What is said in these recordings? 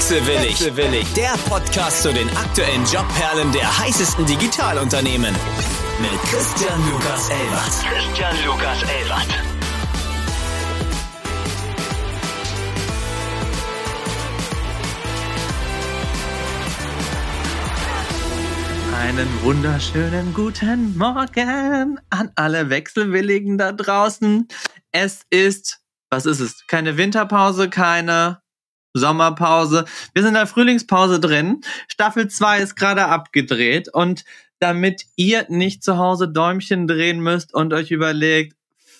Wechselwillig. Wechselwillig. Der Podcast zu den aktuellen Jobperlen der heißesten Digitalunternehmen. Mit Christian Lukas Elbert. Christian Lukas Elbert. Einen wunderschönen guten Morgen an alle Wechselwilligen da draußen. Es ist, was ist es? Keine Winterpause, keine Sommerpause. Wir sind in der Frühlingspause drin. Staffel 2 ist gerade abgedreht und damit ihr nicht zu Hause Däumchen drehen müsst und euch überlegt,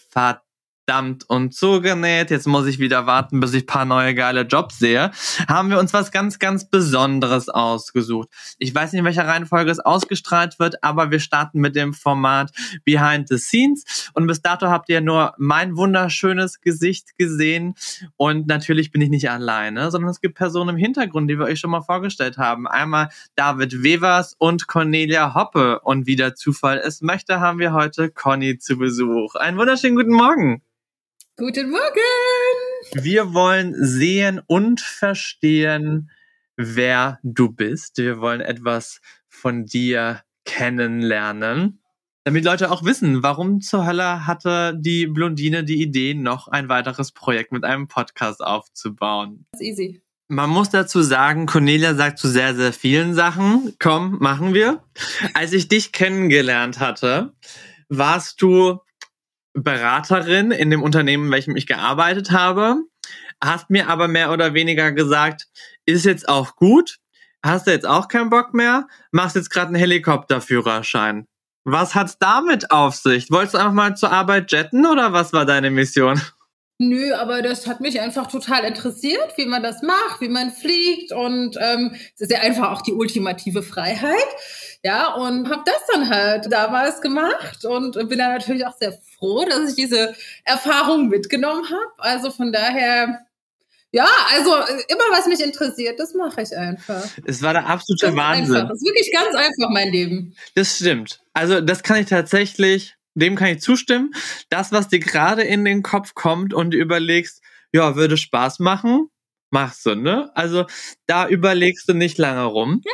verdammt, verdammt und zugenäht. Jetzt muss ich wieder warten, bis ich paar neue geile Jobs sehe. Haben wir uns was ganz, ganz Besonderes ausgesucht. Ich weiß nicht, in welcher Reihenfolge es ausgestrahlt wird, aber wir starten mit dem Format Behind the Scenes. Und bis dato habt ihr nur mein wunderschönes Gesicht gesehen. Und natürlich bin ich nicht alleine, sondern es gibt Personen im Hintergrund, die wir euch schon mal vorgestellt haben. Einmal David Wevers und Cornelia Hoppe. Und wie der Zufall es möchte, haben wir heute Conny zu Besuch. Einen wunderschönen guten Morgen. Guten Morgen! Wir wollen sehen und verstehen, wer du bist. Wir wollen etwas von dir kennenlernen. Damit Leute auch wissen, warum zur Hölle hatte die Blondine die Idee, noch ein weiteres Projekt mit einem Podcast aufzubauen. Das ist easy. Man muss dazu sagen, Cornelia sagt zu sehr, sehr vielen Sachen. Komm, machen wir. Als ich dich kennengelernt hatte, warst du Beraterin in dem Unternehmen, in welchem ich gearbeitet habe, hast mir aber mehr oder weniger gesagt, ist jetzt auch gut, hast du jetzt auch keinen Bock mehr, machst jetzt gerade einen Helikopterführerschein. Was hat's damit auf sich? Wolltest du einfach mal zur Arbeit jetten oder was war deine Mission? Nö, aber das hat mich einfach total interessiert, wie man das macht, wie man fliegt und ähm, es ist ja einfach auch die ultimative Freiheit. Ja, und habe das dann halt damals gemacht und bin dann natürlich auch sehr froh, dass ich diese Erfahrung mitgenommen habe. Also von daher ja, also immer was mich interessiert, das mache ich einfach. Es war der absolute das Wahnsinn. Einfach. Das ist wirklich ganz einfach mein Leben. Das stimmt. Also das kann ich tatsächlich dem kann ich zustimmen. Das, was dir gerade in den Kopf kommt und du überlegst, ja, würde Spaß machen, machst du, ne? Also da überlegst du nicht lange rum. Ja.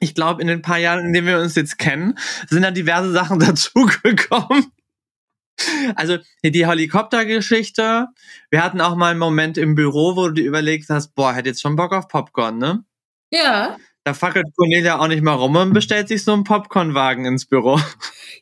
Ich glaube, in den paar Jahren, in denen wir uns jetzt kennen, sind da diverse Sachen dazugekommen. Also die Helikoptergeschichte. Wir hatten auch mal einen Moment im Büro, wo du dir überlegt hast, boah, hätte jetzt schon Bock auf Popcorn, ne? Ja. Da fackelt Cornelia auch nicht mal rum und bestellt sich so einen Popcornwagen ins Büro.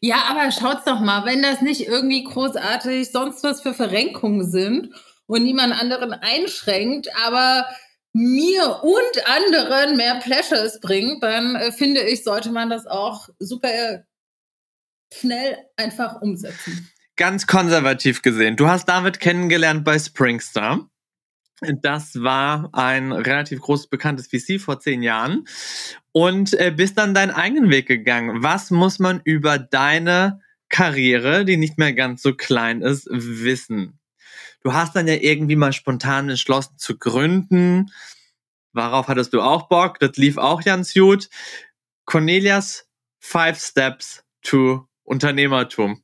Ja, aber schaut's doch mal, wenn das nicht irgendwie großartig sonst was für Verrenkungen sind und niemand anderen einschränkt, aber mir und anderen mehr Pleasures bringt, dann äh, finde ich, sollte man das auch super schnell einfach umsetzen. Ganz konservativ gesehen. Du hast David kennengelernt bei Springstar. Das war ein relativ großes bekanntes VC vor zehn Jahren und äh, bist dann deinen eigenen Weg gegangen. Was muss man über deine Karriere, die nicht mehr ganz so klein ist, wissen? Du hast dann ja irgendwie mal spontan entschlossen zu gründen. Worauf hattest du auch Bock? Das lief auch ganz gut. Cornelias Five Steps to Unternehmertum.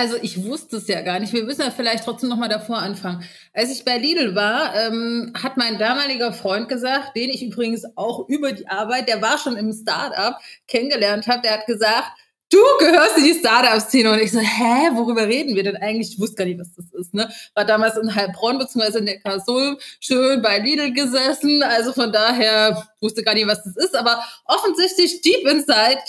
Also ich wusste es ja gar nicht. Wir müssen ja vielleicht trotzdem noch mal davor anfangen. Als ich bei Lidl war, ähm, hat mein damaliger Freund gesagt, den ich übrigens auch über die Arbeit, der war schon im Startup kennengelernt habe, der hat gesagt, du gehörst in die Startup-Szene. Und ich so, hä, worüber reden wir denn eigentlich? Ich wusste gar nicht, was das ist. Ne? War damals in Heilbronn beziehungsweise in der Kassul schön bei Lidl gesessen. Also von daher wusste gar nicht, was das ist. Aber offensichtlich deep inside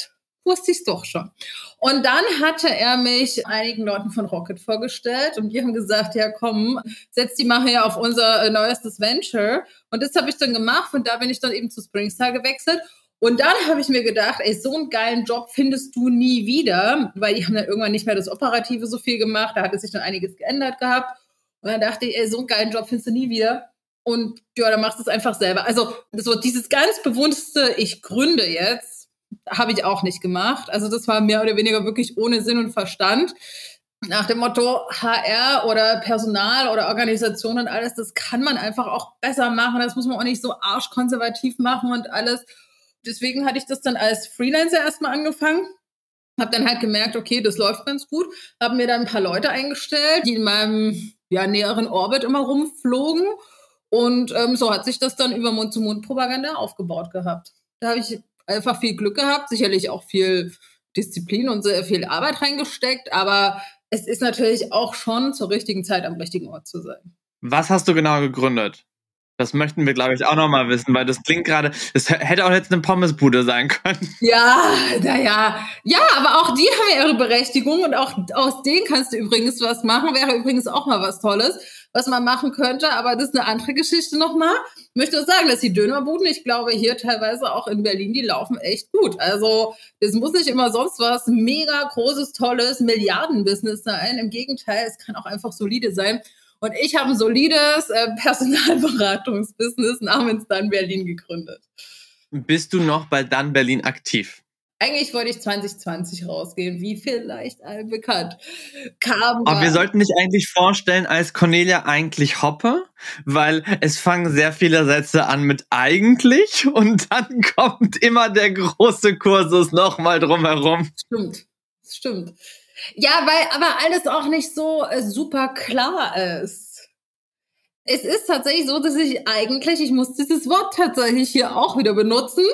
wusste ich es doch schon. Und dann hatte er mich einigen Leuten von Rocket vorgestellt und die haben gesagt, ja komm, setz die mal hier auf unser äh, neuestes Venture. Und das habe ich dann gemacht und da bin ich dann eben zu Springstar gewechselt. Und dann habe ich mir gedacht, ey, so einen geilen Job findest du nie wieder, weil die haben dann irgendwann nicht mehr das Operative so viel gemacht, da hatte sich dann einiges geändert gehabt. Und dann dachte ich, ey, so einen geilen Job findest du nie wieder. Und ja, dann machst du es einfach selber. Also so dieses ganz bewusste, ich gründe jetzt, habe ich auch nicht gemacht. Also das war mehr oder weniger wirklich ohne Sinn und Verstand. Nach dem Motto HR oder Personal oder Organisation und alles, das kann man einfach auch besser machen. Das muss man auch nicht so arschkonservativ machen und alles. Deswegen hatte ich das dann als Freelancer erstmal angefangen. Habe dann halt gemerkt, okay, das läuft ganz gut. Habe mir dann ein paar Leute eingestellt, die in meinem ja, näheren Orbit immer rumflogen Und ähm, so hat sich das dann über Mund-zu-Mund-Propaganda aufgebaut gehabt. Da habe ich einfach viel Glück gehabt, sicherlich auch viel Disziplin und sehr viel Arbeit reingesteckt, aber es ist natürlich auch schon zur richtigen Zeit am richtigen Ort zu sein. Was hast du genau gegründet? Das möchten wir, glaube ich, auch nochmal wissen, weil das klingt gerade, es hätte auch jetzt eine Pommesbude sein können. Ja, naja. Ja, aber auch die haben ja ihre Berechtigung und auch aus denen kannst du übrigens was machen. Wäre übrigens auch mal was Tolles, was man machen könnte, aber das ist eine andere Geschichte nochmal. Ich möchte auch sagen, dass die Dönerbuden, ich glaube, hier teilweise auch in Berlin, die laufen echt gut. Also, das muss nicht immer sonst was mega großes, tolles Milliardenbusiness sein. Im Gegenteil, es kann auch einfach solide sein. Und ich habe ein solides äh, Personalberatungsbusiness namens Dann Berlin gegründet. Bist du noch bei Dann Berlin aktiv? Eigentlich wollte ich 2020 rausgehen, wie vielleicht allen bekannt. Kam Aber wir sollten dich eigentlich vorstellen als Cornelia eigentlich Hoppe, weil es fangen sehr viele Sätze an mit eigentlich und dann kommt immer der große Kursus nochmal drumherum. Stimmt, stimmt. Ja, weil aber alles auch nicht so äh, super klar ist. Es ist tatsächlich so, dass ich eigentlich, ich muss dieses Wort tatsächlich hier auch wieder benutzen,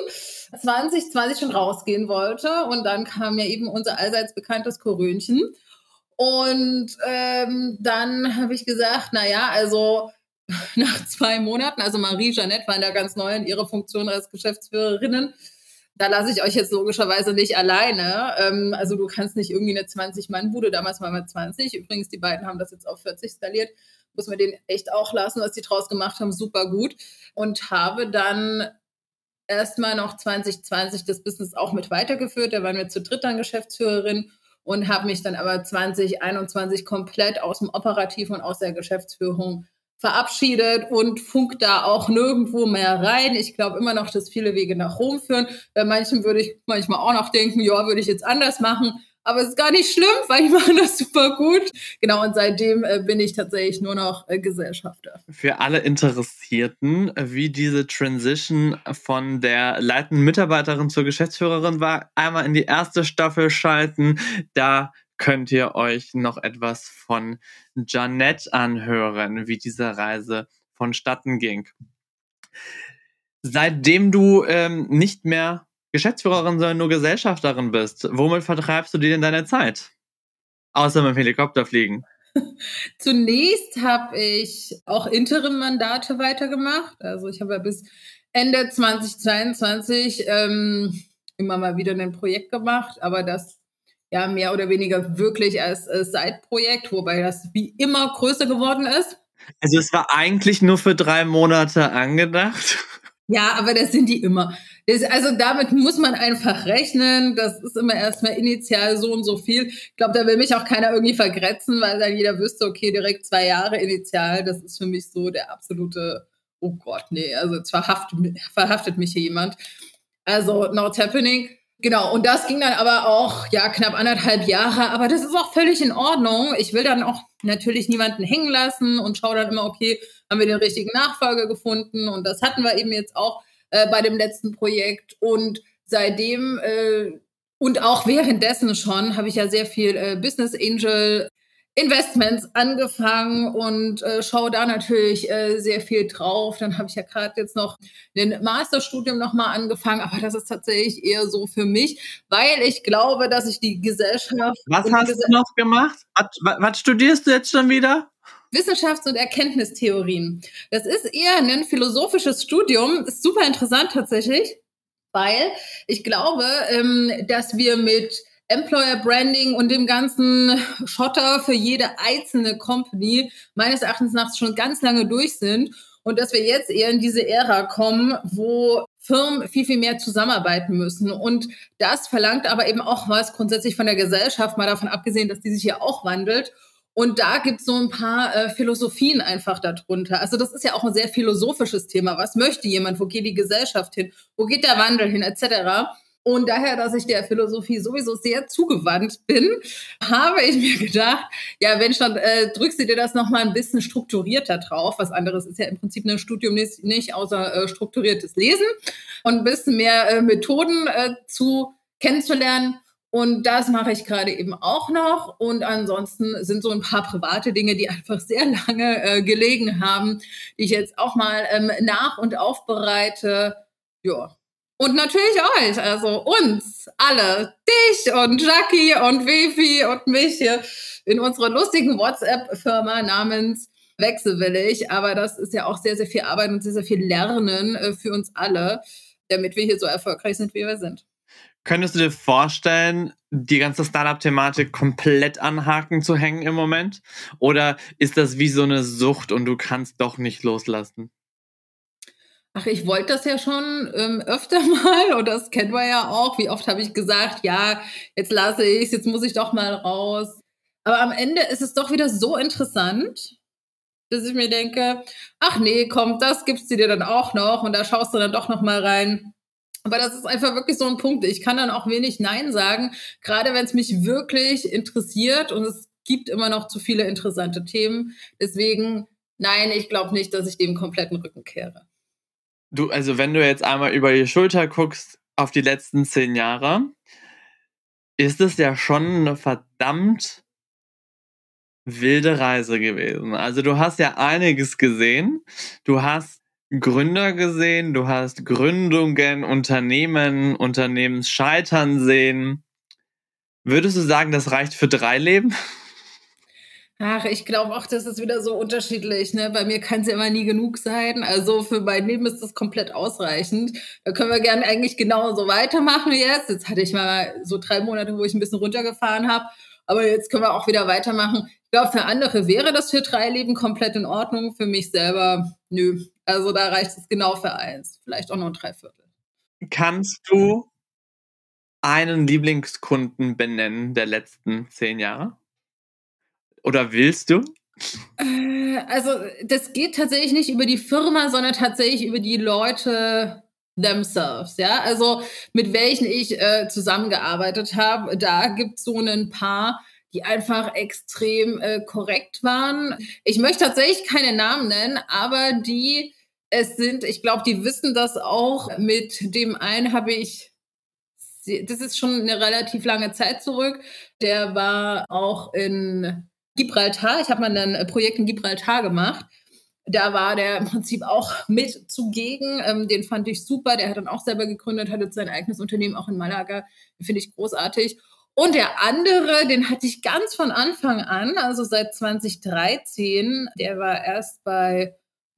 2020 schon rausgehen wollte. Und dann kam ja eben unser allseits bekanntes Korönchen. Und ähm, dann habe ich gesagt, na ja, also nach zwei Monaten, also Marie Jeanette war der ganz neu in ihrer Funktion als Geschäftsführerinnen, da lasse ich euch jetzt logischerweise nicht alleine. Ähm, also du kannst nicht irgendwie eine 20-Mann-Bude, damals waren wir 20. Übrigens, die beiden haben das jetzt auf 40 skaliert. Muss man den echt auch lassen, was die draus gemacht haben, super gut. Und habe dann erstmal noch 2020 das Business auch mit weitergeführt. Da waren wir zu dritt dann Geschäftsführerin und habe mich dann aber 2021 komplett aus dem Operativ und aus der Geschäftsführung verabschiedet und funkt da auch nirgendwo mehr rein. Ich glaube immer noch, dass viele Wege nach Rom führen. Bei manchen würde ich manchmal auch noch denken, ja, würde ich jetzt anders machen. Aber es ist gar nicht schlimm, weil die machen das super gut. Genau, und seitdem äh, bin ich tatsächlich nur noch äh, Gesellschafter. Für alle Interessierten, wie diese Transition von der leitenden Mitarbeiterin zur Geschäftsführerin war, einmal in die erste Staffel schalten. Da könnt ihr euch noch etwas von Janette anhören, wie diese Reise vonstatten ging. Seitdem du ähm, nicht mehr Geschäftsführerin, sondern nur Gesellschafterin bist, womit vertreibst du dir denn deine Zeit? Außer mit dem Helikopter fliegen. Zunächst habe ich auch Interim-Mandate weitergemacht. Also ich habe ja bis Ende 2022 ähm, immer mal wieder ein Projekt gemacht, aber das ja mehr oder weniger wirklich als äh, Side-Projekt, wobei das wie immer größer geworden ist. Also es war eigentlich nur für drei Monate angedacht. Ja, aber das sind die immer. Das, also damit muss man einfach rechnen. Das ist immer erstmal initial so und so viel. Ich glaube, da will mich auch keiner irgendwie vergrätzen, weil dann jeder wüsste, okay, direkt zwei Jahre initial, das ist für mich so der absolute, oh Gott, nee, also jetzt verhaftet, verhaftet mich hier jemand. Also, not happening. Genau, und das ging dann aber auch, ja, knapp anderthalb Jahre, aber das ist auch völlig in Ordnung. Ich will dann auch natürlich niemanden hängen lassen und schaue dann immer, okay, haben wir den richtigen Nachfolger gefunden und das hatten wir eben jetzt auch äh, bei dem letzten Projekt und seitdem äh, und auch währenddessen schon habe ich ja sehr viel äh, Business Angel Investments angefangen und äh, schaue da natürlich äh, sehr viel drauf. Dann habe ich ja gerade jetzt noch ein Masterstudium nochmal angefangen, aber das ist tatsächlich eher so für mich, weil ich glaube, dass ich die Gesellschaft. Was hast Gesell du noch gemacht? Was, was studierst du jetzt schon wieder? Wissenschafts- und Erkenntnistheorien. Das ist eher ein philosophisches Studium, ist super interessant tatsächlich, weil ich glaube, ähm, dass wir mit Employer Branding und dem ganzen Schotter für jede einzelne Company meines Erachtens nach schon ganz lange durch sind und dass wir jetzt eher in diese Ära kommen, wo Firmen viel, viel mehr zusammenarbeiten müssen. Und das verlangt aber eben auch was grundsätzlich von der Gesellschaft, mal davon abgesehen, dass die sich ja auch wandelt. Und da gibt es so ein paar äh, Philosophien einfach darunter. Also das ist ja auch ein sehr philosophisches Thema. Was möchte jemand? Wo geht die Gesellschaft hin? Wo geht der Wandel hin? Etc. Und daher, dass ich der Philosophie sowieso sehr zugewandt bin, habe ich mir gedacht, ja, wenn schon, äh, drückst du dir das nochmal ein bisschen strukturierter drauf. Was anderes ist ja im Prinzip ein Studium nicht, nicht außer äh, strukturiertes Lesen und ein bisschen mehr äh, Methoden äh, zu kennenzulernen. Und das mache ich gerade eben auch noch. Und ansonsten sind so ein paar private Dinge, die einfach sehr lange äh, gelegen haben, die ich jetzt auch mal ähm, nach und aufbereite. Ja. Und natürlich euch, also uns alle, dich und Jackie und Wifi und mich hier in unserer lustigen WhatsApp-Firma namens Wechselwillig. Aber das ist ja auch sehr, sehr viel Arbeit und sehr, sehr viel Lernen äh, für uns alle, damit wir hier so erfolgreich sind, wie wir sind. Könntest du dir vorstellen, die ganze Startup-Thematik komplett an Haken zu hängen im Moment? Oder ist das wie so eine Sucht und du kannst doch nicht loslassen? Ach, ich wollte das ja schon ähm, öfter mal und das kennen wir ja auch. Wie oft habe ich gesagt, ja, jetzt lasse ich es, jetzt muss ich doch mal raus. Aber am Ende ist es doch wieder so interessant, dass ich mir denke, ach nee, komm, das gibst du dir dann auch noch und da schaust du dann doch noch mal rein. Aber das ist einfach wirklich so ein Punkt. Ich kann dann auch wenig Nein sagen, gerade wenn es mich wirklich interessiert und es gibt immer noch zu viele interessante Themen. Deswegen, nein, ich glaube nicht, dass ich dem kompletten Rücken kehre. Du, also wenn du jetzt einmal über die Schulter guckst auf die letzten zehn Jahre, ist es ja schon eine verdammt wilde Reise gewesen. Also du hast ja einiges gesehen. Du hast Gründer gesehen, du hast Gründungen, Unternehmen, Unternehmensscheitern sehen. Würdest du sagen, das reicht für drei Leben? Ach, ich glaube auch, das ist wieder so unterschiedlich. Ne? Bei mir kann es ja immer nie genug sein. Also für mein Leben ist das komplett ausreichend. Da können wir gerne eigentlich genauso weitermachen jetzt. Jetzt hatte ich mal so drei Monate, wo ich ein bisschen runtergefahren habe. Aber jetzt können wir auch wieder weitermachen. Ich glaube, für andere wäre das für drei Leben komplett in Ordnung. Für mich selber, nö. Also da reicht es genau für eins. Vielleicht auch nur drei Viertel. Kannst du einen Lieblingskunden benennen der letzten zehn Jahre? Oder willst du? Äh, also, das geht tatsächlich nicht über die Firma, sondern tatsächlich über die Leute themselves, ja. Also, mit welchen ich äh, zusammengearbeitet habe, da gibt es so ein paar, die einfach extrem äh, korrekt waren. Ich möchte tatsächlich keine Namen nennen, aber die es sind, ich glaube, die wissen das auch. Mit dem einen habe ich, das ist schon eine relativ lange Zeit zurück. Der war auch in Gibraltar. Ich habe mal ein Projekt in Gibraltar gemacht. Da war der im Prinzip auch mit zugegen. Ähm, den fand ich super. Der hat dann auch selber gegründet, hatte sein eigenes Unternehmen auch in Malaga. Finde ich großartig. Und der andere, den hatte ich ganz von Anfang an, also seit 2013. Der war erst bei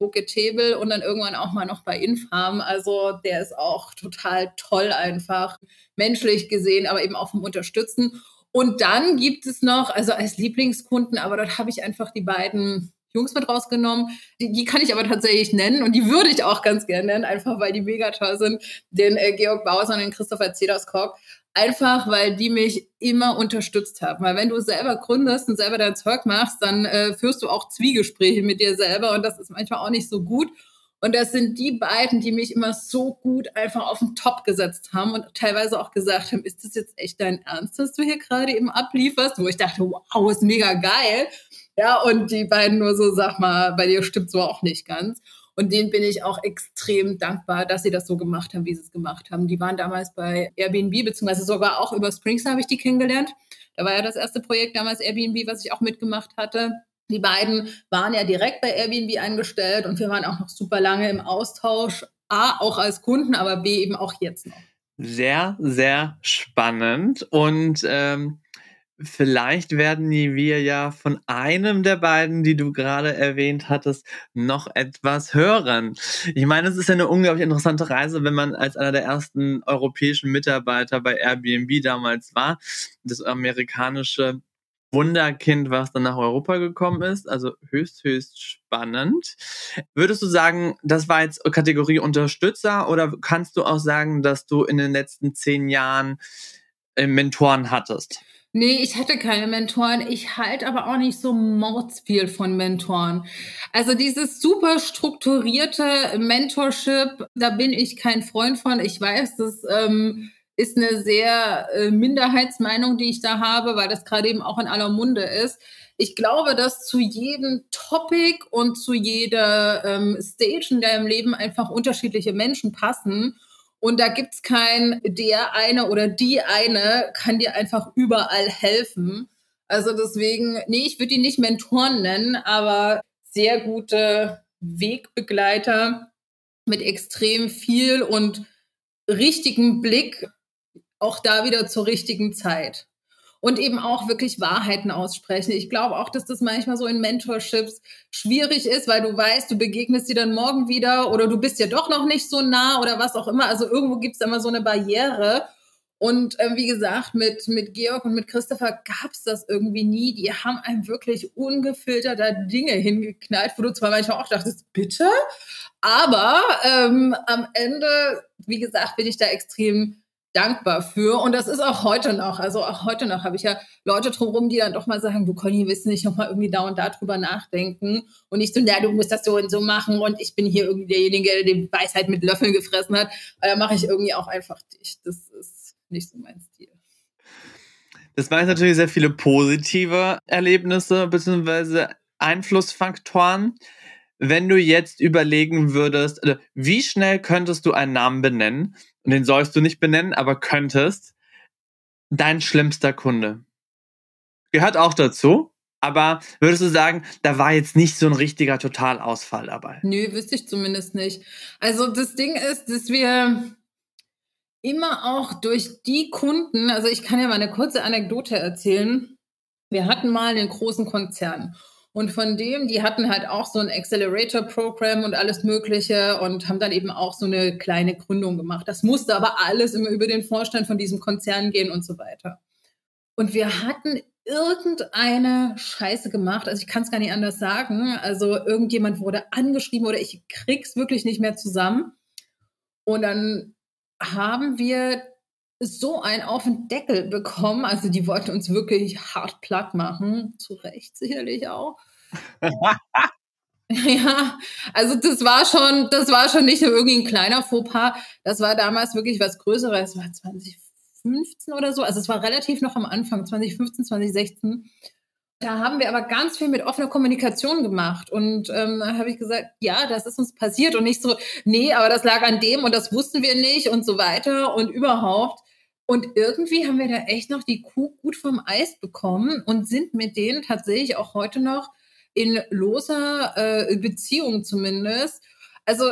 Table und dann irgendwann auch mal noch bei Infarm. Also der ist auch total toll einfach, menschlich gesehen, aber eben auch vom Unterstützen. Und dann gibt es noch, also als Lieblingskunden, aber dort habe ich einfach die beiden Jungs mit rausgenommen. Die, die, kann ich aber tatsächlich nennen und die würde ich auch ganz gerne nennen, einfach weil die mega toll sind. Den äh, Georg Bauser und den Christopher Zederskog. Einfach, weil die mich immer unterstützt haben. Weil wenn du selber gründest und selber dein Zeug machst, dann äh, führst du auch Zwiegespräche mit dir selber und das ist manchmal auch nicht so gut. Und das sind die beiden, die mich immer so gut einfach auf den Top gesetzt haben und teilweise auch gesagt haben, ist das jetzt echt dein Ernst, dass du hier gerade eben ablieferst? Wo ich dachte, wow, ist mega geil. Ja, und die beiden nur so, sag mal, bei dir stimmt so auch nicht ganz. Und denen bin ich auch extrem dankbar, dass sie das so gemacht haben, wie sie es gemacht haben. Die waren damals bei Airbnb, beziehungsweise sogar auch über Springs habe ich die kennengelernt. Da war ja das erste Projekt damals Airbnb, was ich auch mitgemacht hatte. Die beiden waren ja direkt bei Airbnb eingestellt und wir waren auch noch super lange im Austausch. A, auch als Kunden, aber B, eben auch jetzt noch. Sehr, sehr spannend. Und ähm, Vielleicht werden wir ja von einem der beiden, die du gerade erwähnt hattest, noch etwas hören. Ich meine, es ist ja eine unglaublich interessante Reise, wenn man als einer der ersten europäischen Mitarbeiter bei Airbnb damals war, das amerikanische Wunderkind, was dann nach Europa gekommen ist. Also höchst, höchst spannend. Würdest du sagen, das war jetzt Kategorie Unterstützer oder kannst du auch sagen, dass du in den letzten zehn Jahren äh, Mentoren hattest? Nee, ich hatte keine Mentoren. Ich halte aber auch nicht so mordsviel von Mentoren. Also dieses super strukturierte Mentorship, da bin ich kein Freund von. Ich weiß, das ähm, ist eine sehr äh, Minderheitsmeinung, die ich da habe, weil das gerade eben auch in aller Munde ist. Ich glaube, dass zu jedem Topic und zu jeder ähm, Stage in deinem Leben einfach unterschiedliche Menschen passen. Und da gibt's kein der eine oder die eine kann dir einfach überall helfen. Also deswegen, nee, ich würde ihn nicht Mentoren nennen, aber sehr gute Wegbegleiter mit extrem viel und richtigen Blick, auch da wieder zur richtigen Zeit und eben auch wirklich Wahrheiten aussprechen. Ich glaube auch, dass das manchmal so in Mentorships schwierig ist, weil du weißt, du begegnest sie dann morgen wieder oder du bist ja doch noch nicht so nah oder was auch immer. Also irgendwo gibt es immer so eine Barriere. Und äh, wie gesagt, mit, mit Georg und mit Christopher gab es das irgendwie nie. Die haben einem wirklich ungefilterter Dinge hingeknallt, wo du zwar manchmal auch dachtest, bitte? Aber ähm, am Ende, wie gesagt, bin ich da extrem dankbar für. Und das ist auch heute noch. Also auch heute noch habe ich ja Leute drumherum, die dann doch mal sagen, du Conny, willst nicht noch mal irgendwie da und da drüber nachdenken? Und nicht so, na, du musst das so und so machen und ich bin hier irgendwie derjenige, der die Weisheit mit Löffeln gefressen hat. Da mache ich irgendwie auch einfach dich. Das ist nicht so mein Stil. Das waren natürlich sehr viele positive Erlebnisse bzw. Einflussfaktoren. Wenn du jetzt überlegen würdest, also wie schnell könntest du einen Namen benennen, und den sollst du nicht benennen, aber könntest, dein schlimmster Kunde. Gehört auch dazu, aber würdest du sagen, da war jetzt nicht so ein richtiger Totalausfall dabei? Nö, wüsste ich zumindest nicht. Also das Ding ist, dass wir immer auch durch die Kunden, also ich kann ja mal eine kurze Anekdote erzählen. Wir hatten mal einen großen Konzern und von dem, die hatten halt auch so ein Accelerator-Programm und alles Mögliche und haben dann eben auch so eine kleine Gründung gemacht. Das musste aber alles immer über den Vorstand von diesem Konzern gehen und so weiter. Und wir hatten irgendeine Scheiße gemacht. Also ich kann es gar nicht anders sagen. Also irgendjemand wurde angeschrieben oder ich krieg's wirklich nicht mehr zusammen. Und dann haben wir so einen auf den Deckel bekommen. Also die wollten uns wirklich hart platt machen. Zu Recht sicherlich auch. ja, also das war schon, das war schon nicht nur irgendwie ein kleiner Fauxpas. Das war damals wirklich was Größeres. Es war 2015 oder so. Also es war relativ noch am Anfang, 2015, 2016. Da haben wir aber ganz viel mit offener Kommunikation gemacht. Und ähm, da habe ich gesagt, ja, das ist uns passiert. Und nicht so, nee, aber das lag an dem und das wussten wir nicht und so weiter und überhaupt. Und irgendwie haben wir da echt noch die Kuh gut vom Eis bekommen und sind mit denen tatsächlich auch heute noch in loser äh, Beziehung zumindest. Also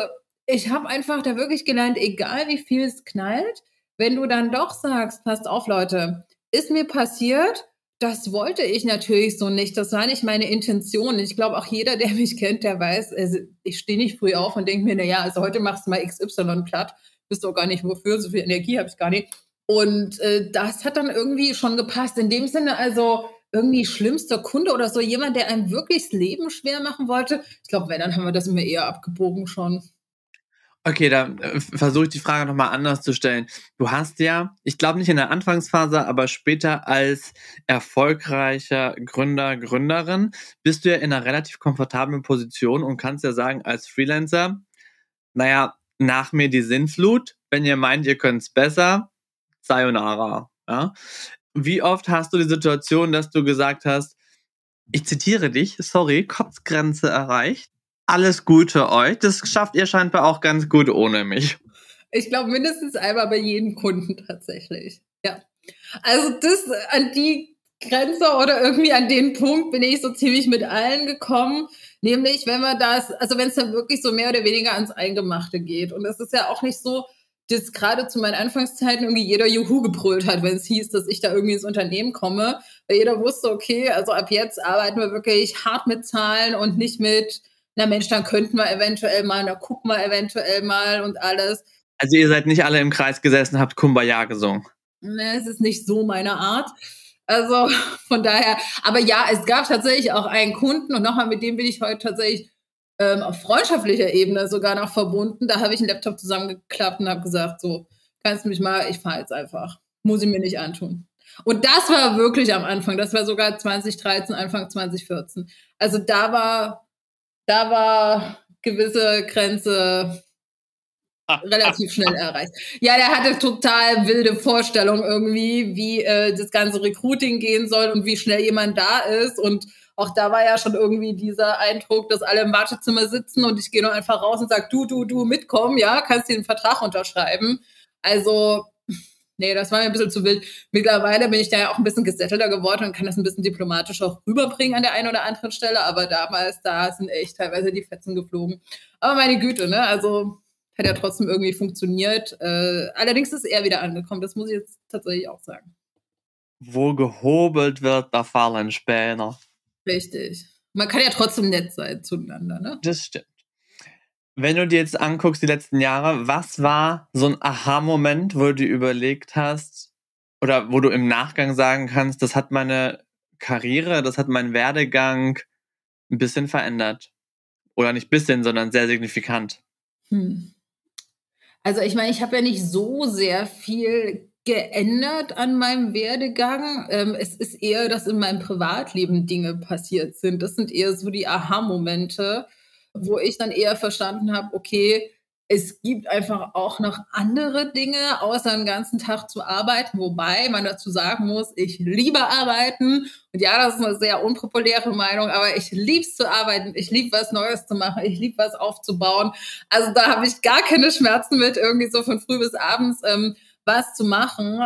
ich habe einfach da wirklich gelernt, egal wie viel es knallt, wenn du dann doch sagst, passt auf Leute, ist mir passiert, das wollte ich natürlich so nicht. Das war nicht meine Intention. Ich glaube, auch jeder, der mich kennt, der weiß, also ich stehe nicht früh auf und denke mir, na ja, also heute machst du mal XY platt. Bist doch gar nicht wofür, so viel Energie habe ich gar nicht. Und äh, das hat dann irgendwie schon gepasst. In dem Sinne, also irgendwie schlimmster Kunde oder so, jemand, der einem wirklich das Leben schwer machen wollte. Ich glaube, wenn, dann haben wir das immer eher abgebogen schon. Okay, dann äh, versuche ich die Frage nochmal anders zu stellen. Du hast ja, ich glaube nicht in der Anfangsphase, aber später als erfolgreicher Gründer, Gründerin, bist du ja in einer relativ komfortablen Position und kannst ja sagen, als Freelancer, naja, nach mir die Sinnflut, wenn ihr meint, ihr könnt es besser, Sayonara. Ja? Wie oft hast du die Situation, dass du gesagt hast, ich zitiere dich, sorry, Kotzgrenze erreicht. Alles Gute euch. Das schafft ihr scheinbar auch ganz gut ohne mich. Ich glaube mindestens einmal bei jedem Kunden tatsächlich. Ja. Also das an die Grenze oder irgendwie an den Punkt bin ich so ziemlich mit allen gekommen. Nämlich, wenn man das, also wenn es dann wirklich so mehr oder weniger ans Eingemachte geht. Und es ist ja auch nicht so, dass gerade zu meinen Anfangszeiten irgendwie jeder Juhu gebrüllt hat, wenn es hieß, dass ich da irgendwie ins Unternehmen komme. Weil jeder wusste, okay, also ab jetzt arbeiten wir wirklich hart mit Zahlen und nicht mit, na Mensch, dann könnten wir eventuell mal, na guck mal eventuell mal und alles. Also ihr seid nicht alle im Kreis gesessen, habt Kumbaya gesungen. Ne, es ist nicht so meine Art. Also von daher, aber ja, es gab tatsächlich auch einen Kunden und nochmal, mit dem bin ich heute tatsächlich ähm, auf freundschaftlicher Ebene sogar noch verbunden. Da habe ich einen Laptop zusammengeklappt und habe gesagt, so, kannst du mich mal, ich fahre jetzt einfach. Muss ich mir nicht antun. Und das war wirklich am Anfang. Das war sogar 2013, Anfang 2014. Also da war, da war gewisse Grenze relativ schnell erreicht. Ja, der hatte total wilde Vorstellungen irgendwie, wie äh, das ganze Recruiting gehen soll und wie schnell jemand da ist und auch da war ja schon irgendwie dieser Eindruck, dass alle im Wartezimmer sitzen und ich gehe nur einfach raus und sage, du, du, du, mitkommen, ja, kannst du den Vertrag unterschreiben. Also, nee, das war mir ein bisschen zu wild. Mittlerweile bin ich da ja auch ein bisschen gesettelter geworden und kann das ein bisschen diplomatischer rüberbringen an der einen oder anderen Stelle. Aber damals, da sind echt teilweise die Fetzen geflogen. Aber meine Güte, ne? Also hat ja trotzdem irgendwie funktioniert. Äh, allerdings ist er wieder angekommen, das muss ich jetzt tatsächlich auch sagen. Wo gehobelt wird, da fallen Späne. Richtig. Man kann ja trotzdem nett sein zueinander, ne? Das stimmt. Wenn du dir jetzt anguckst, die letzten Jahre, was war so ein Aha-Moment, wo du dir überlegt hast, oder wo du im Nachgang sagen kannst, das hat meine Karriere, das hat meinen Werdegang ein bisschen verändert? Oder nicht bisschen, sondern sehr signifikant. Hm. Also ich meine, ich habe ja nicht so sehr viel geändert an meinem Werdegang. Ähm, es ist eher, dass in meinem Privatleben Dinge passiert sind. Das sind eher so die Aha-Momente, wo ich dann eher verstanden habe, okay, es gibt einfach auch noch andere Dinge, außer den ganzen Tag zu arbeiten, wobei man dazu sagen muss, ich liebe arbeiten. Und ja, das ist eine sehr unpopuläre Meinung, aber ich liebe es zu arbeiten. Ich liebe was Neues zu machen. Ich liebe was aufzubauen. Also da habe ich gar keine Schmerzen mit, irgendwie so von früh bis abends ähm, was zu machen.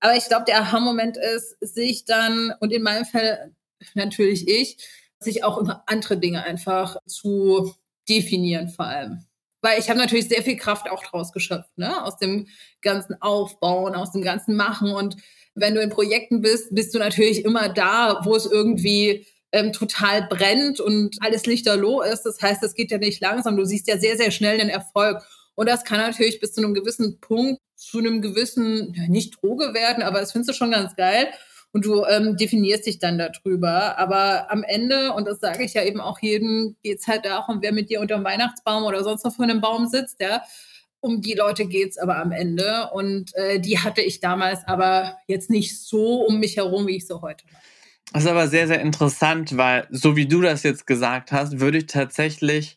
Aber ich glaube, der Aha-Moment ist, sich dann, und in meinem Fall natürlich ich, sich auch über andere Dinge einfach zu definieren vor allem weil ich habe natürlich sehr viel Kraft auch draus geschöpft, ne? aus dem ganzen Aufbauen, aus dem ganzen Machen. Und wenn du in Projekten bist, bist du natürlich immer da, wo es irgendwie ähm, total brennt und alles lichterloh ist. Das heißt, es geht ja nicht langsam. Du siehst ja sehr, sehr schnell den Erfolg. Und das kann natürlich bis zu einem gewissen Punkt, zu einem gewissen, nicht Droge werden, aber das findest du schon ganz geil und du ähm, definierst dich dann darüber. Aber am Ende, und das sage ich ja eben auch jedem, geht es halt darum, wer mit dir unter dem Weihnachtsbaum oder sonst noch vor einem Baum sitzt, ja. Um die Leute geht es aber am Ende. Und äh, die hatte ich damals aber jetzt nicht so um mich herum, wie ich so heute habe. Das ist aber sehr, sehr interessant, weil so wie du das jetzt gesagt hast, würde ich tatsächlich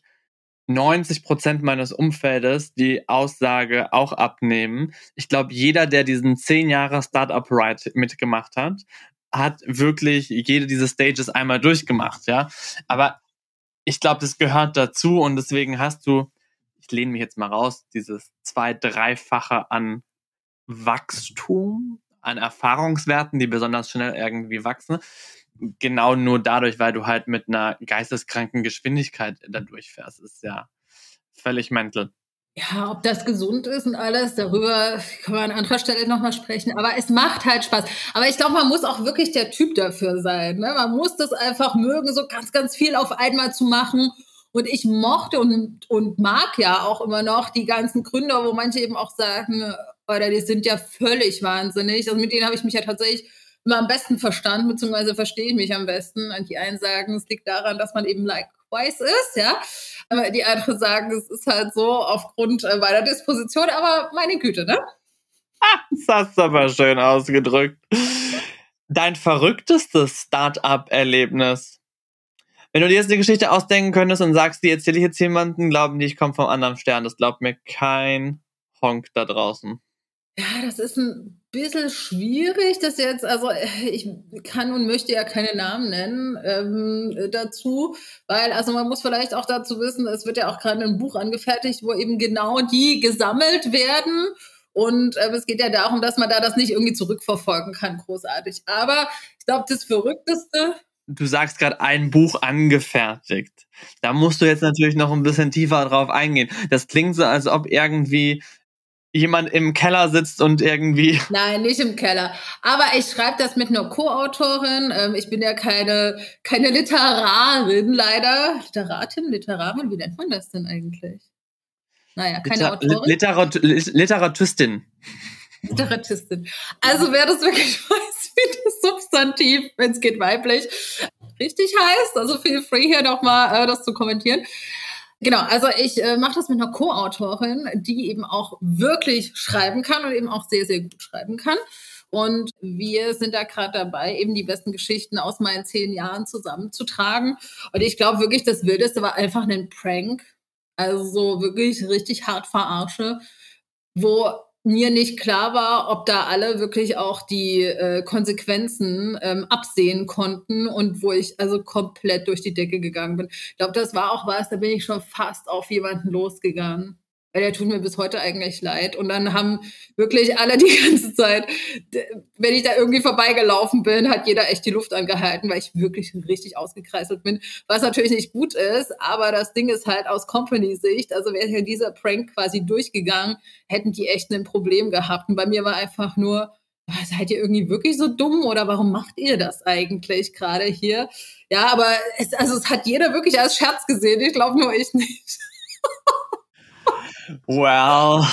90 Prozent meines Umfeldes die Aussage auch abnehmen. Ich glaube, jeder, der diesen 10 Jahre Startup Ride mitgemacht hat, hat wirklich jede dieser Stages einmal durchgemacht, ja. Aber ich glaube, das gehört dazu und deswegen hast du, ich lehne mich jetzt mal raus, dieses zwei-, dreifache an Wachstum, an Erfahrungswerten, die besonders schnell irgendwie wachsen genau nur dadurch, weil du halt mit einer geisteskranken Geschwindigkeit da durchfährst, ist ja völlig mental. Ja, ob das gesund ist und alles, darüber kann man an anderer Stelle nochmal sprechen. Aber es macht halt Spaß. Aber ich glaube, man muss auch wirklich der Typ dafür sein. Ne? Man muss das einfach mögen, so ganz, ganz viel auf einmal zu machen. Und ich mochte und, und mag ja auch immer noch die ganzen Gründer, wo manche eben auch sagen, oder die sind ja völlig wahnsinnig. Also mit denen habe ich mich ja tatsächlich immer am besten verstanden, beziehungsweise verstehe ich mich am besten. Und die einen sagen, es liegt daran, dass man eben likewise ist, ja. Aber die anderen sagen, es ist halt so aufgrund äh, meiner Disposition, aber meine Güte, ne? das hast du aber schön ausgedrückt. Dein verrücktestes Start-up-Erlebnis? Wenn du dir jetzt eine Geschichte ausdenken könntest und sagst, die erzähle ich jetzt jemanden, glauben die, ich komme vom anderen Stern. Das glaubt mir kein Honk da draußen. Ja, das ist ein bisschen schwierig, das jetzt, also ich kann und möchte ja keine Namen nennen ähm, dazu, weil also man muss vielleicht auch dazu wissen, es wird ja auch gerade ein Buch angefertigt, wo eben genau die gesammelt werden. Und äh, es geht ja darum, dass man da das nicht irgendwie zurückverfolgen kann, großartig. Aber ich glaube, das Verrückteste. Du sagst gerade ein Buch angefertigt. Da musst du jetzt natürlich noch ein bisschen tiefer drauf eingehen. Das klingt so, als ob irgendwie jemand im Keller sitzt und irgendwie. Nein, nicht im Keller. Aber ich schreibe das mit einer Co-Autorin. Ähm, ich bin ja keine, keine Literarin, leider. Literatin, Literarin, wie nennt man das denn eigentlich? Naja, keine Liter Autorin. Literat Literatistin. Literatistin. Also wer das wirklich weiß, wie das Substantiv, wenn es geht weiblich, richtig heißt. Also feel free hier nochmal äh, das zu kommentieren. Genau, also ich äh, mache das mit einer Co-Autorin, die eben auch wirklich schreiben kann und eben auch sehr, sehr gut schreiben kann. Und wir sind da gerade dabei, eben die besten Geschichten aus meinen zehn Jahren zusammenzutragen. Und ich glaube wirklich, das Wildeste war einfach ein Prank. Also so wirklich richtig hart verarsche, wo mir nicht klar war, ob da alle wirklich auch die äh, Konsequenzen ähm, absehen konnten und wo ich also komplett durch die Decke gegangen bin. Ich glaube, das war auch was, da bin ich schon fast auf jemanden losgegangen. Weil der tut mir bis heute eigentlich leid. Und dann haben wirklich alle die ganze Zeit, wenn ich da irgendwie vorbeigelaufen bin, hat jeder echt die Luft angehalten, weil ich wirklich richtig ausgekreiselt bin, was natürlich nicht gut ist. Aber das Ding ist halt aus Company-Sicht, also wäre dieser Prank quasi durchgegangen, hätten die echt ein Problem gehabt. Und bei mir war einfach nur, seid ihr irgendwie wirklich so dumm oder warum macht ihr das eigentlich gerade hier? Ja, aber es, also es hat jeder wirklich als Scherz gesehen. Ich glaube nur ich nicht. Well.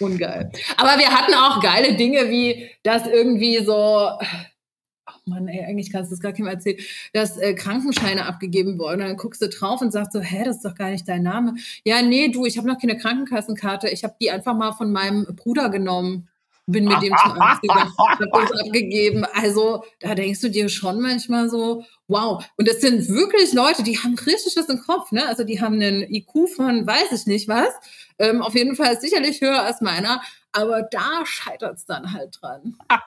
Ungeil. Aber wir hatten auch geile Dinge, wie das irgendwie so, oh Mann, ey, eigentlich kannst du das gar keinem erzählen, dass äh, Krankenscheine abgegeben wurden. Und dann guckst du drauf und sagst so, hä, das ist doch gar nicht dein Name. Ja, nee, du, ich habe noch keine Krankenkassenkarte. Ich habe die einfach mal von meinem Bruder genommen bin mit dem zum Arzt gegangen, habe das abgegeben. Also da denkst du dir schon manchmal so, wow. Und das sind wirklich Leute, die haben richtig was im Kopf. Ne? Also die haben einen IQ von weiß ich nicht was. Ähm, auf jeden Fall sicherlich höher als meiner. Aber da scheitert es dann halt dran.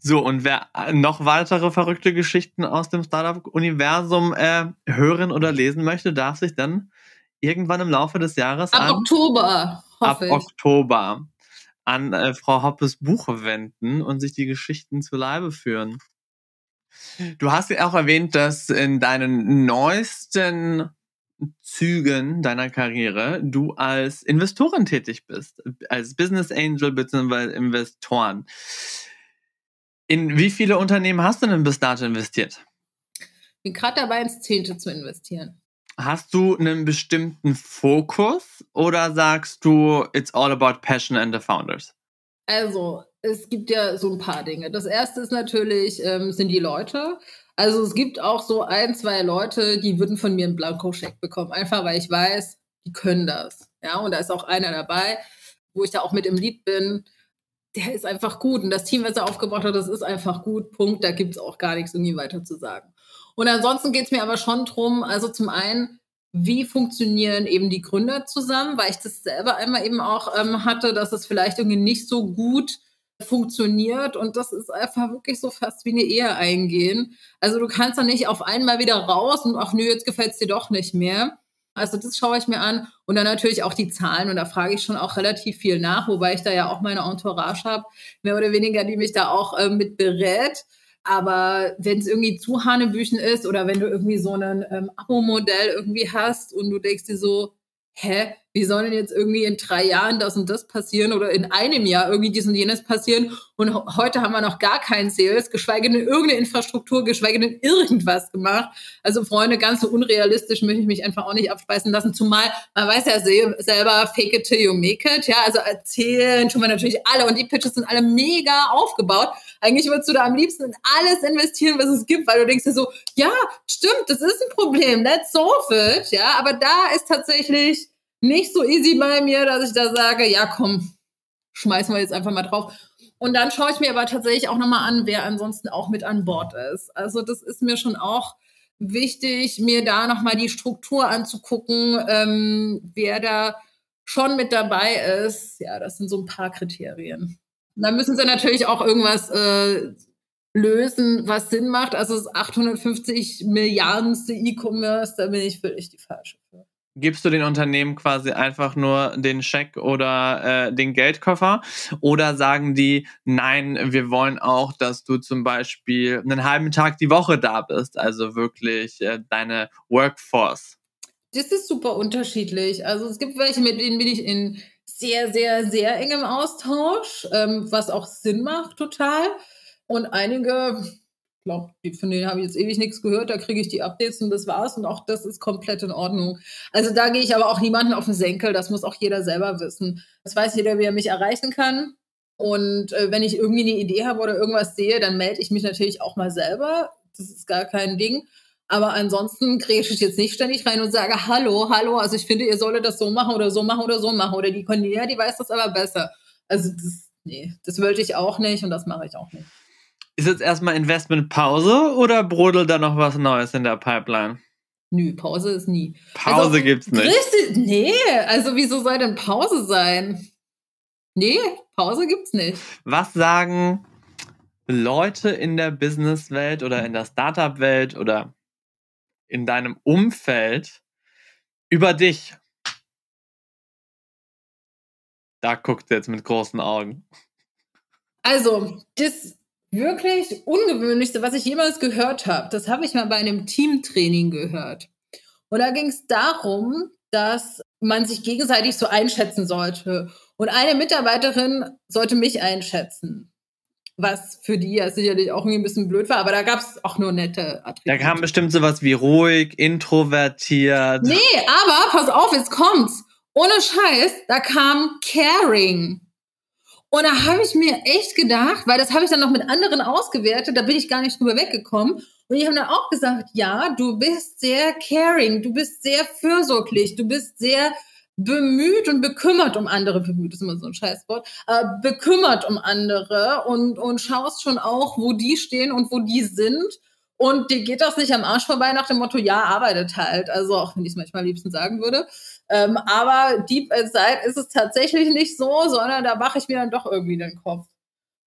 So, und wer noch weitere verrückte Geschichten aus dem Startup-Universum äh, hören oder lesen möchte, darf sich dann irgendwann im Laufe des Jahres ab an, Oktober ab ich. Oktober an äh, Frau Hoppes Buch wenden und sich die Geschichten zu Leibe führen. Du hast ja auch erwähnt, dass in deinen neuesten Zügen deiner Karriere du als Investorin tätig bist, als Business Angel bzw. Investoren. In wie viele Unternehmen hast du denn bis dato investiert? Ich bin gerade dabei, ins Zehnte zu investieren. Hast du einen bestimmten Fokus oder sagst du, it's all about passion and the founders? Also, es gibt ja so ein paar Dinge. Das erste ist natürlich, ähm, sind die Leute. Also es gibt auch so ein, zwei Leute, die würden von mir einen Blankoscheck bekommen, einfach weil ich weiß, die können das. Ja, und da ist auch einer dabei, wo ich da auch mit im Lied bin. Der ist einfach gut. Und das Team, was er aufgebaut hat, das ist einfach gut. Punkt. Da gibt es auch gar nichts irgendwie weiter zu sagen. Und ansonsten geht es mir aber schon drum, also zum einen, wie funktionieren eben die Gründer zusammen, weil ich das selber einmal eben auch ähm, hatte, dass es vielleicht irgendwie nicht so gut funktioniert und das ist einfach wirklich so fast wie eine Ehe eingehen. Also du kannst dann nicht auf einmal wieder raus und ach nö, jetzt gefällt es dir doch nicht mehr. Also das schaue ich mir an und dann natürlich auch die Zahlen und da frage ich schon auch relativ viel nach, wobei ich da ja auch meine Entourage habe, mehr oder weniger, die mich da auch äh, mit berät. Aber wenn es irgendwie zu Hanebüchen ist oder wenn du irgendwie so ein ähm, Abo-Modell irgendwie hast und du denkst dir so, hä, wie soll denn jetzt irgendwie in drei Jahren das und das passieren oder in einem Jahr irgendwie dies und jenes passieren. Und heute haben wir noch gar keinen Sales, geschweige denn irgendeine Infrastruktur, geschweige denn irgendwas gemacht. Also Freunde, ganz so unrealistisch möchte ich mich einfach auch nicht abspeisen lassen, zumal man weiß ja selber, fake it till you make it, ja, also erzählen tun wir natürlich alle. Und die Pitches sind alle mega aufgebaut. Eigentlich würdest du da am liebsten in alles investieren, was es gibt, weil du denkst dir so, ja, stimmt, das ist ein Problem, let's solve it, ja, aber da ist tatsächlich nicht so easy bei mir, dass ich da sage, ja komm, schmeißen wir jetzt einfach mal drauf. Und dann schaue ich mir aber tatsächlich auch nochmal an, wer ansonsten auch mit an Bord ist. Also das ist mir schon auch wichtig, mir da nochmal die Struktur anzugucken, ähm, wer da schon mit dabei ist. Ja, das sind so ein paar Kriterien. Dann müssen sie natürlich auch irgendwas äh, lösen, was Sinn macht. Also das 850 Milliardenste E-Commerce, da bin ich völlig die falsche für gibst du den Unternehmen quasi einfach nur den Scheck oder äh, den Geldkoffer? Oder sagen die, nein, wir wollen auch, dass du zum Beispiel einen halben Tag die Woche da bist, also wirklich äh, deine Workforce? Das ist super unterschiedlich. Also es gibt welche, mit denen bin ich in sehr, sehr, sehr engem Austausch, ähm, was auch Sinn macht total. Und einige, glaube, von denen habe ich jetzt ewig nichts gehört, da kriege ich die Updates und das war's und auch das ist komplett in Ordnung. Also da gehe ich aber auch niemanden auf den Senkel, das muss auch jeder selber wissen. Das weiß jeder, wie er mich erreichen kann. Und äh, wenn ich irgendwie eine Idee habe oder irgendwas sehe, dann melde ich mich natürlich auch mal selber. Das ist gar kein Ding. Aber ansonsten grätsche ich jetzt nicht ständig rein und sage, hallo, hallo, also ich finde, ihr solltet das so machen oder so machen oder so machen. Oder die Cornelia, die weiß das aber besser. Also das, nee, das wollte ich auch nicht und das mache ich auch nicht. Ist jetzt erstmal Investmentpause oder brodelt da noch was Neues in der Pipeline? Nö, Pause ist nie. Pause also, gibt's nicht. Richtig, nee, also wieso soll denn Pause sein? Nee, Pause gibt's nicht. Was sagen Leute in der Businesswelt oder in der Startup-Welt oder in deinem Umfeld über dich? Da guckt sie jetzt mit großen Augen. Also, das wirklich Ungewöhnlichste, was ich jemals gehört habe, das habe ich mal bei einem Teamtraining gehört. Und da ging es darum, dass man sich gegenseitig so einschätzen sollte. Und eine Mitarbeiterin sollte mich einschätzen. Was für die ja sicherlich auch irgendwie ein bisschen blöd war, aber da gab es auch nur nette Attribute. Da kam bestimmt sowas wie ruhig, introvertiert. Nee, aber pass auf, jetzt kommt's. Ohne Scheiß, da kam caring. Und da habe ich mir echt gedacht, weil das habe ich dann noch mit anderen ausgewertet, da bin ich gar nicht drüber weggekommen. Und die haben dann auch gesagt, ja, du bist sehr caring, du bist sehr fürsorglich, du bist sehr bemüht und bekümmert um andere, bemüht ist immer so ein Scheißwort, äh, bekümmert um andere und, und schaust schon auch, wo die stehen und wo die sind. Und dir geht das nicht am Arsch vorbei nach dem Motto, ja, arbeitet halt. Also auch wenn ich es manchmal am liebsten sagen würde. Ähm, aber Deep Inside ist es tatsächlich nicht so, sondern da mache ich mir dann doch irgendwie den Kopf.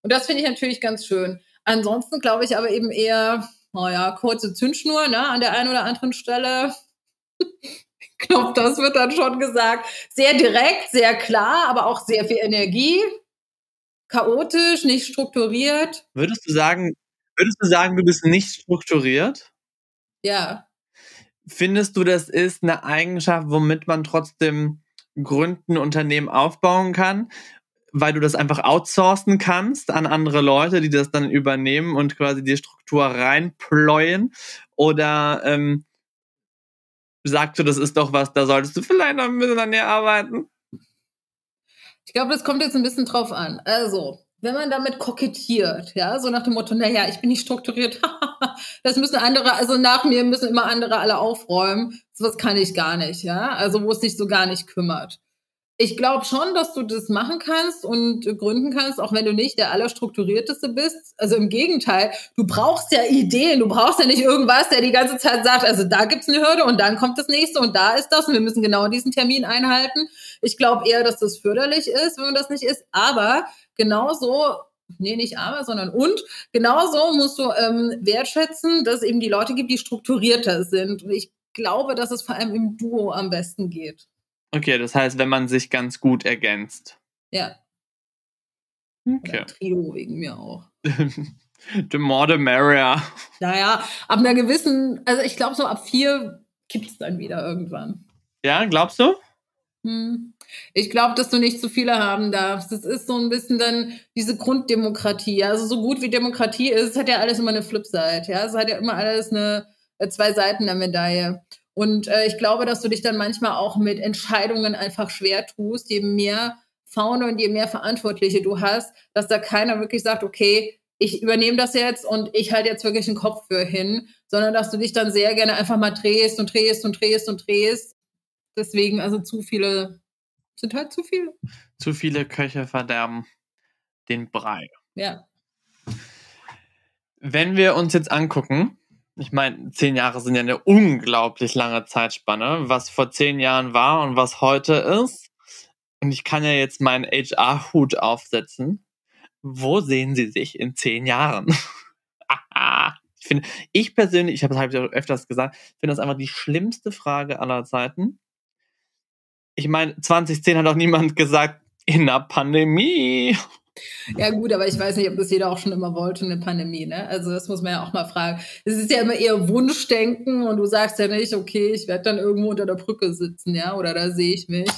Und das finde ich natürlich ganz schön. Ansonsten glaube ich aber eben eher, naja, kurze Zündschnur ne, an der einen oder anderen Stelle. ich glaube, das wird dann schon gesagt. Sehr direkt, sehr klar, aber auch sehr viel Energie. Chaotisch, nicht strukturiert. Würdest du sagen, würdest du sagen, du bist nicht strukturiert? Ja. Findest du, das ist eine Eigenschaft, womit man trotzdem gründen, Unternehmen aufbauen kann? Weil du das einfach outsourcen kannst an andere Leute, die das dann übernehmen und quasi die Struktur reinployen? Oder ähm, sagst du, das ist doch was, da solltest du vielleicht noch ein bisschen an dir arbeiten? Ich glaube, das kommt jetzt ein bisschen drauf an. Also, wenn man damit kokettiert, ja, so nach dem Motto, naja, ich bin nicht strukturiert, das müssen andere, also nach mir müssen immer andere alle aufräumen. Sowas kann ich gar nicht, ja. Also wo es sich so gar nicht kümmert. Ich glaube schon, dass du das machen kannst und gründen kannst, auch wenn du nicht der allerstrukturierteste bist. Also im Gegenteil, du brauchst ja Ideen, du brauchst ja nicht irgendwas, der die ganze Zeit sagt, also da gibt's eine Hürde und dann kommt das nächste und da ist das und wir müssen genau diesen Termin einhalten. Ich glaube eher, dass das förderlich ist, wenn man das nicht ist. Aber genauso nee, nicht aber, sondern und. Genauso musst du ähm, wertschätzen, dass es eben die Leute gibt, die strukturierter sind. Und ich glaube, dass es vor allem im Duo am besten geht. Okay, das heißt, wenn man sich ganz gut ergänzt. Ja. Okay. Oder Trio wegen mir auch. the more the merrier. Naja, ab einer gewissen, also ich glaube, so ab vier kippt es dann wieder irgendwann. Ja, glaubst du? Hm. Ich glaube, dass du nicht zu viele haben darfst. Das ist so ein bisschen dann diese Grunddemokratie. Also so gut wie Demokratie ist, hat ja alles immer eine Flipside. Ja, es hat ja immer alles eine äh, zwei Seiten der Medaille. Und äh, ich glaube, dass du dich dann manchmal auch mit Entscheidungen einfach schwer tust, je mehr Faune und je mehr Verantwortliche du hast, dass da keiner wirklich sagt, okay, ich übernehme das jetzt und ich halte jetzt wirklich einen Kopf für hin, sondern dass du dich dann sehr gerne einfach mal drehst und drehst und drehst und drehst Deswegen, also zu viele, sind halt zu viele. Zu viele Köche verderben den Brei. Ja. Wenn wir uns jetzt angucken, ich meine, zehn Jahre sind ja eine unglaublich lange Zeitspanne, was vor zehn Jahren war und was heute ist. Und ich kann ja jetzt meinen HR-Hut aufsetzen. Wo sehen Sie sich in zehn Jahren? ich finde, ich persönlich, ich habe es ja öfters gesagt, finde das einfach die schlimmste Frage aller Zeiten ich meine, 2010 hat auch niemand gesagt, in der Pandemie. Ja gut, aber ich weiß nicht, ob das jeder auch schon immer wollte, eine Pandemie. Ne? Also das muss man ja auch mal fragen. Es ist ja immer eher Wunschdenken und du sagst ja nicht, okay, ich werde dann irgendwo unter der Brücke sitzen, ja, oder da sehe ich mich.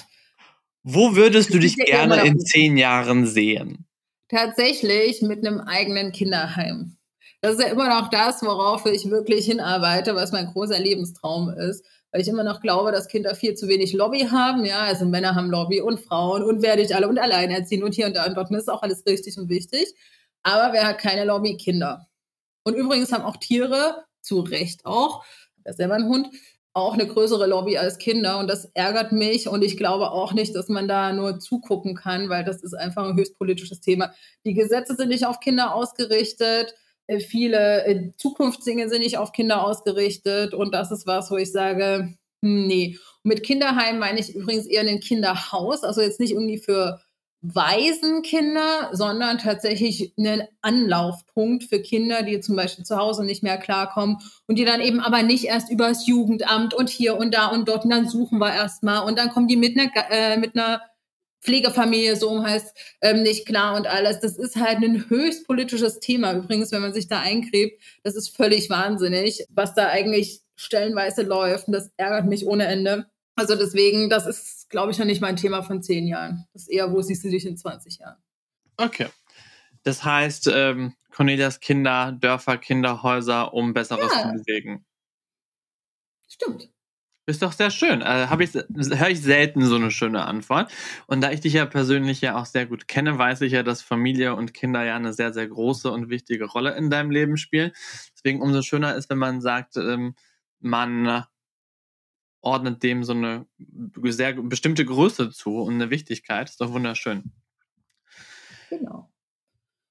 Wo würdest du dich gerne in zehn Jahren sehen? Tatsächlich mit einem eigenen Kinderheim. Das ist ja immer noch das, worauf ich wirklich hinarbeite, was mein großer Lebenstraum ist weil ich immer noch glaube, dass Kinder viel zu wenig Lobby haben. Ja, also Männer haben Lobby und Frauen und werde ich alle und alleinerziehen und hier und da und dort. Und das ist auch alles richtig und wichtig. Aber wer hat keine Lobby? Kinder. Und übrigens haben auch Tiere, zu Recht auch, das ist selber ein Hund, auch eine größere Lobby als Kinder und das ärgert mich und ich glaube auch nicht, dass man da nur zugucken kann, weil das ist einfach ein höchst politisches Thema. Die Gesetze sind nicht auf Kinder ausgerichtet. Äh, viele äh, Zukunftsdinge sind nicht auf Kinder ausgerichtet und das ist was, wo ich sage, hm, nee. Und mit Kinderheim meine ich übrigens eher ein Kinderhaus, also jetzt nicht irgendwie für Waisenkinder, sondern tatsächlich einen Anlaufpunkt für Kinder, die zum Beispiel zu Hause nicht mehr klarkommen und die dann eben aber nicht erst übers Jugendamt und hier und da und dort und dann suchen wir erstmal und dann kommen die mit einer, äh, mit einer Pflegefamilie, so heißt ähm, nicht klar und alles. Das ist halt ein höchst politisches Thema. Übrigens, wenn man sich da eingräbt, das ist völlig wahnsinnig, was da eigentlich stellenweise läuft. Und das ärgert mich ohne Ende. Also deswegen, das ist, glaube ich, noch nicht mein Thema von zehn Jahren. Das ist eher, wo siehst du dich in 20 Jahren? Okay. Das heißt, ähm, Cornelias Kinder, Dörfer, Kinderhäuser, um Besseres ja. zu bewegen. Stimmt. Ist doch sehr schön. Äh, ich, höre ich selten so eine schöne Antwort. Und da ich dich ja persönlich ja auch sehr gut kenne, weiß ich ja, dass Familie und Kinder ja eine sehr, sehr große und wichtige Rolle in deinem Leben spielen. Deswegen umso schöner ist, wenn man sagt, ähm, man ordnet dem so eine sehr bestimmte Größe zu und eine Wichtigkeit. Ist doch wunderschön. Genau.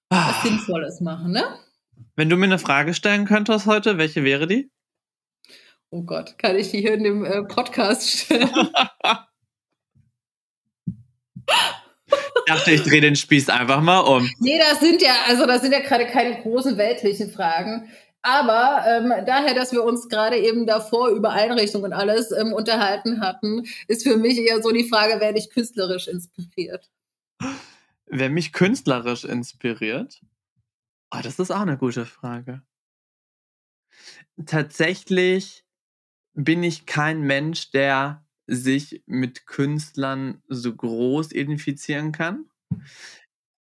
Was ah. Sinnvolles machen, ne? Wenn du mir eine Frage stellen könntest heute, welche wäre die? Oh Gott, kann ich die hier in dem äh, Podcast stellen? ich dachte, ich drehe den Spieß einfach mal um. Nee, das sind ja, also das sind ja gerade keine großen weltlichen Fragen. Aber ähm, daher, dass wir uns gerade eben davor über Einrichtungen und alles ähm, unterhalten hatten, ist für mich eher so die Frage, wer dich künstlerisch inspiriert? Wer mich künstlerisch inspiriert? Oh, das ist auch eine gute Frage. Tatsächlich bin ich kein Mensch, der sich mit Künstlern so groß identifizieren kann.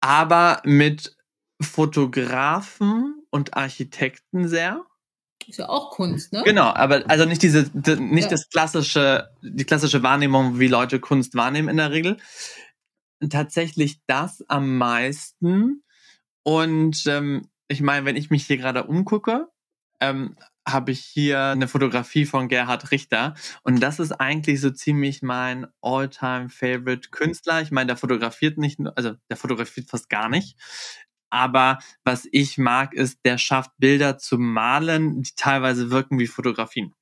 Aber mit Fotografen und Architekten sehr. Ist ja auch Kunst, ne? Genau, aber also nicht diese, nicht ja. das klassische, die klassische Wahrnehmung, wie Leute Kunst wahrnehmen in der Regel. Tatsächlich das am meisten. Und ähm, ich meine, wenn ich mich hier gerade umgucke, ähm, habe ich hier eine Fotografie von Gerhard Richter. Und das ist eigentlich so ziemlich mein all-time favorite Künstler. Ich meine, der fotografiert nicht, also der fotografiert fast gar nicht. Aber was ich mag, ist, der schafft Bilder zu malen, die teilweise wirken wie Fotografien.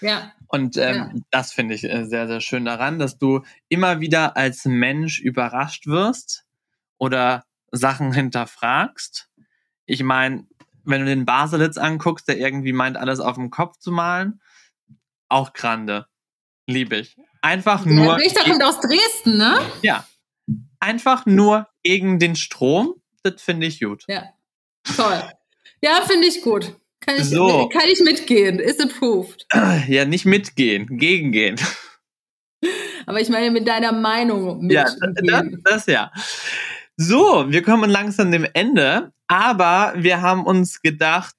Ja. Und ähm, ja. das finde ich äh, sehr, sehr schön daran, dass du immer wieder als Mensch überrascht wirst oder Sachen hinterfragst. Ich meine, wenn du den Baselitz anguckst, der irgendwie meint, alles auf dem Kopf zu malen, auch grande. Liebe ich. Einfach nur. Der Richter kommt aus Dresden, ne? Ja. Einfach nur gegen den Strom. Das finde ich gut. Ja. Toll. Ja, finde ich gut. Kann ich, so. kann ich mitgehen? Is approved. Ja, nicht mitgehen, gegengehen. Aber ich meine mit deiner Meinung mitgehen. Ja, das, das ja. So, wir kommen langsam dem Ende, aber wir haben uns gedacht,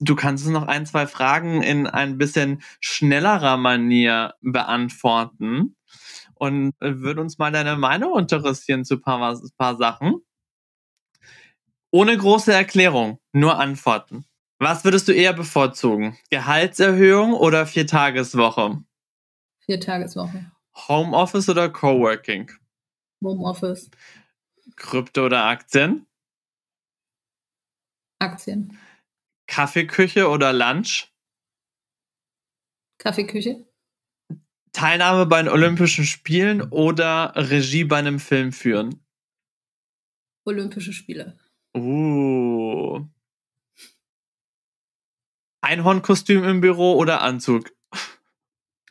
du kannst uns noch ein, zwei Fragen in ein bisschen schnellerer Manier beantworten. Und würde uns mal deine Meinung interessieren zu ein paar, paar Sachen. Ohne große Erklärung, nur Antworten. Was würdest du eher bevorzugen? Gehaltserhöhung oder Viertageswoche? Viertageswoche. Homeoffice oder Coworking? Homeoffice. Krypto oder Aktien? Aktien. Kaffeeküche oder Lunch? Kaffeeküche. Teilnahme bei den Olympischen Spielen oder Regie bei einem Film führen? Olympische Spiele. Uh. Einhornkostüm im Büro oder Anzug?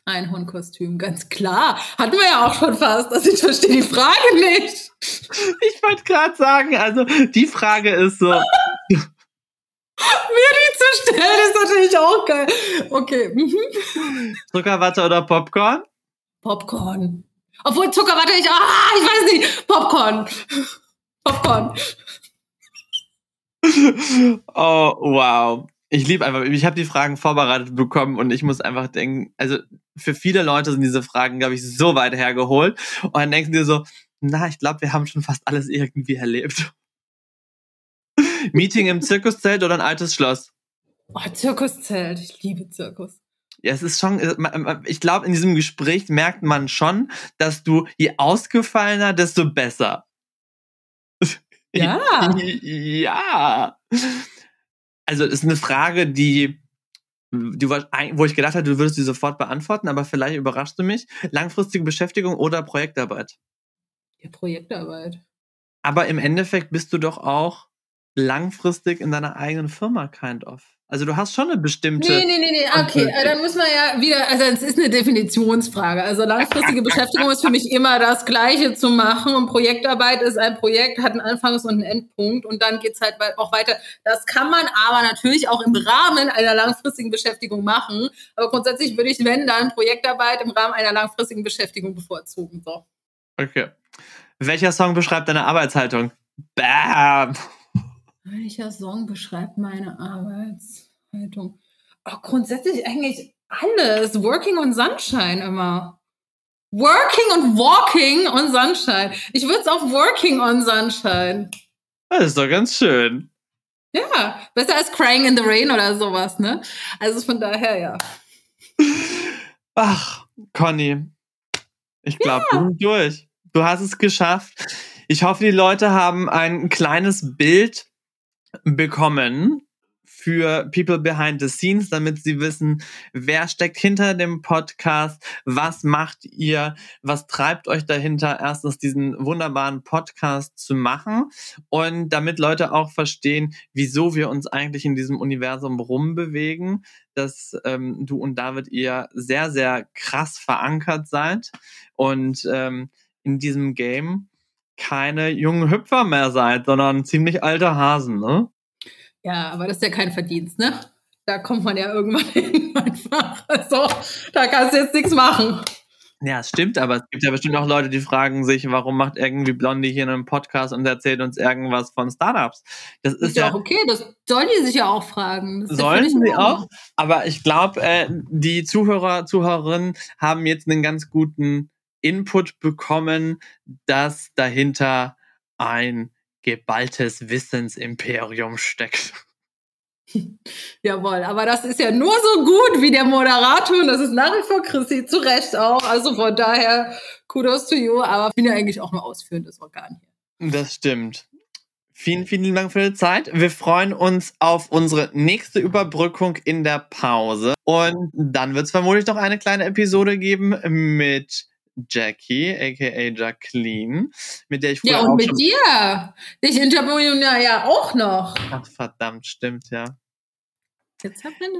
Einhornkostüm, ganz klar. Hatten wir ja auch schon fast. Also ich verstehe die Frage nicht. Ich wollte gerade sagen, also die Frage ist so. Mir die zu stellen, ist natürlich auch geil. Okay. Mhm. Zuckerwatte oder Popcorn? Popcorn. Obwohl Zuckerwatte ich. Ah, ich weiß nicht. Popcorn. Popcorn. Oh, wow. Ich liebe einfach, ich habe die Fragen vorbereitet bekommen und ich muss einfach denken, also für viele Leute sind diese Fragen, glaube ich, so weit hergeholt. Und dann denken die so, na, ich glaube, wir haben schon fast alles irgendwie erlebt. Meeting im Zirkuszelt oder ein altes Schloss? Oh, Zirkuszelt. Ich liebe Zirkus. Ja, es ist schon, ich glaube, in diesem Gespräch merkt man schon, dass du je ausgefallener, desto besser. Ja. ja. Also, es ist eine Frage, die die, wo ich gedacht hatte, du würdest die sofort beantworten, aber vielleicht überraschst du mich. Langfristige Beschäftigung oder Projektarbeit? Ja, Projektarbeit. Aber im Endeffekt bist du doch auch langfristig in deiner eigenen Firma, kind of. Also du hast schon eine bestimmte. Nee, nee, nee, nee. Okay, äh, dann müssen wir ja wieder, also es ist eine Definitionsfrage. Also langfristige Beschäftigung ist für mich immer das Gleiche zu machen und Projektarbeit ist ein Projekt, hat einen Anfangs- und einen Endpunkt und dann geht's halt auch weiter. Das kann man aber natürlich auch im Rahmen einer langfristigen Beschäftigung machen. Aber grundsätzlich würde ich, wenn dann, Projektarbeit im Rahmen einer langfristigen Beschäftigung bevorzugen. So. Okay. Welcher Song beschreibt deine Arbeitshaltung? Bam! Welcher Song beschreibt meine Arbeitshaltung? Oh, grundsätzlich eigentlich alles. Working und Sunshine immer. Working und Walking und Sunshine. Ich würde es auf Working on Sunshine. Das ist doch ganz schön. Ja, besser als Crying in the Rain oder sowas, ne? Also von daher, ja. Ach, Conny. Ich glaube, ja. wir sind durch. Du hast es geschafft. Ich hoffe, die Leute haben ein kleines Bild bekommen für People Behind the Scenes, damit sie wissen, wer steckt hinter dem Podcast, was macht ihr, was treibt euch dahinter, erstens diesen wunderbaren Podcast zu machen und damit Leute auch verstehen, wieso wir uns eigentlich in diesem Universum rumbewegen, dass ähm, du und David ihr sehr, sehr krass verankert seid und ähm, in diesem Game keine jungen Hüpfer mehr seid, sondern ziemlich alte Hasen, ne? Ja, aber das ist ja kein Verdienst, ne? Da kommt man ja irgendwann hin einfach. Also, da kannst du jetzt nichts machen. Ja, es stimmt, aber es gibt ja bestimmt auch Leute, die fragen sich, warum macht irgendwie Blondie hier einen Podcast und erzählt uns irgendwas von Startups? Das ist, ist ja auch okay, das sollen die sich ja auch fragen. sollen sie auch, aber ich glaube, äh, die Zuhörer, Zuhörerinnen haben jetzt einen ganz guten Input bekommen, dass dahinter ein geballtes Wissensimperium steckt. Jawohl, aber das ist ja nur so gut wie der Moderator und das ist nach wie vor Chrissy, zu Recht auch. Also von daher, Kudos to you, aber ich bin ja eigentlich auch nur ausführendes Organ hier. Das stimmt. Vielen, vielen Dank für die Zeit. Wir freuen uns auf unsere nächste Überbrückung in der Pause. Und dann wird es vermutlich noch eine kleine Episode geben mit Jackie, aka Jacqueline, mit der ich früher Ja, und mit dir. Dich interviewen ja auch noch. Ach, verdammt, stimmt, ja.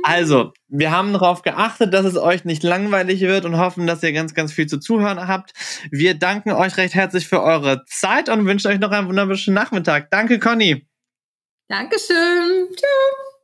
Also, wir haben darauf geachtet, dass es euch nicht langweilig wird und hoffen, dass ihr ganz, ganz viel zu zuhören habt. Wir danken euch recht herzlich für eure Zeit und wünschen euch noch einen wunderschönen Nachmittag. Danke, Conny. Dankeschön. Tschüss.